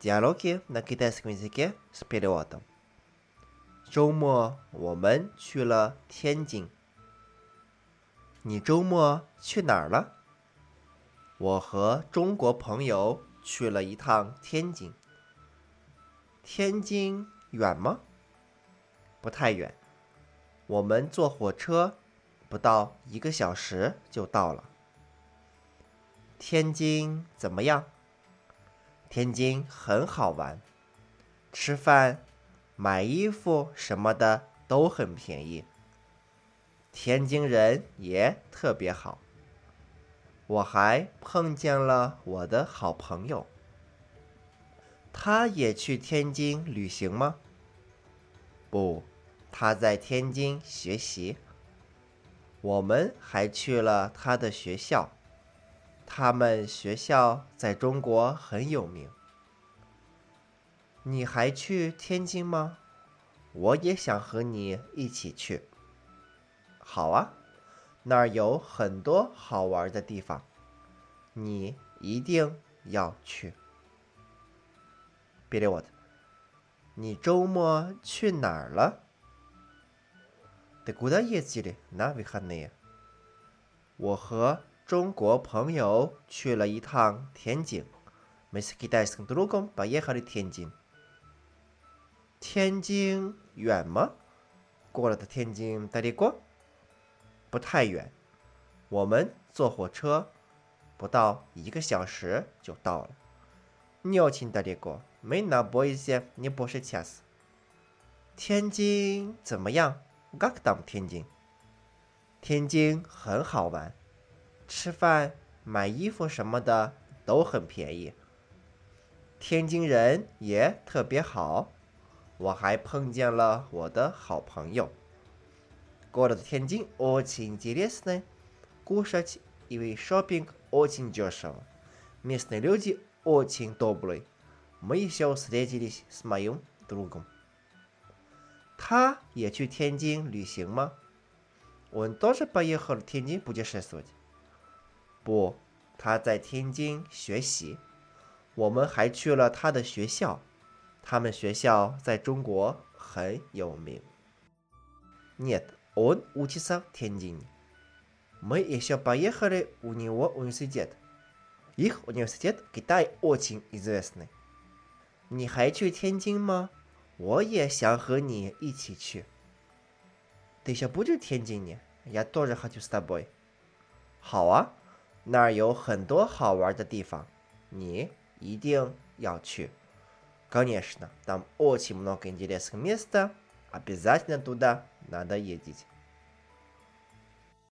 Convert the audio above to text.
Диалоги на китайском языке с переводом. 周末我们去了天津。你周末去哪儿了？我和中国朋友去了一趟天津。天津远吗？不太远，我们坐火车不到一个小时就到了。天津怎么样？ 天津很好玩，吃饭、买衣服什么的都很便宜。天津人也特别好，我还碰见了我的好朋友。他也去天津旅行吗？不，他在天津学习。我们还去了他的学校。他们学校在中国很有名。你还去天津吗？我也想和你一起去。好啊，那儿有很多好玩的地方，你一定要去。别理我的。你周末去哪儿了？我和。中国朋友去了一趟天津。天津远吗？过了的天津大理过？不太远，我们坐火车不到一个小时就到了。你要请大理过？没那不一些，你不是恰死。天津怎么样？嘎克当天津。天津很好玩。吃饭、买衣服什么的都很便宜。天津人也特别好，我还碰见了我的好朋友。过了的天津，очень интересно. Кушать и шопинг очень дешево. Местные люди очень добрые. Мы еще встретились с моим другом. 他也去天津旅行吗？Он тоже поехал в Тяньцзин путешествовать. 不，他在天津学习。我们还去了他的学校，他们学校在中国很有名。Нет, он учится в Тяньцзине. Мы еще поехали в него университет. Их университет в Китае очень известный. 你还去天津吗？我也想和你一起去。Ты еще будешь в Тяньцзине? Я тоже хочу с тобой. 好啊。 那儿有很多好玩的地方，你一定要去。Конечно, там очень много интересных мест. Обязательно туда надо ездить.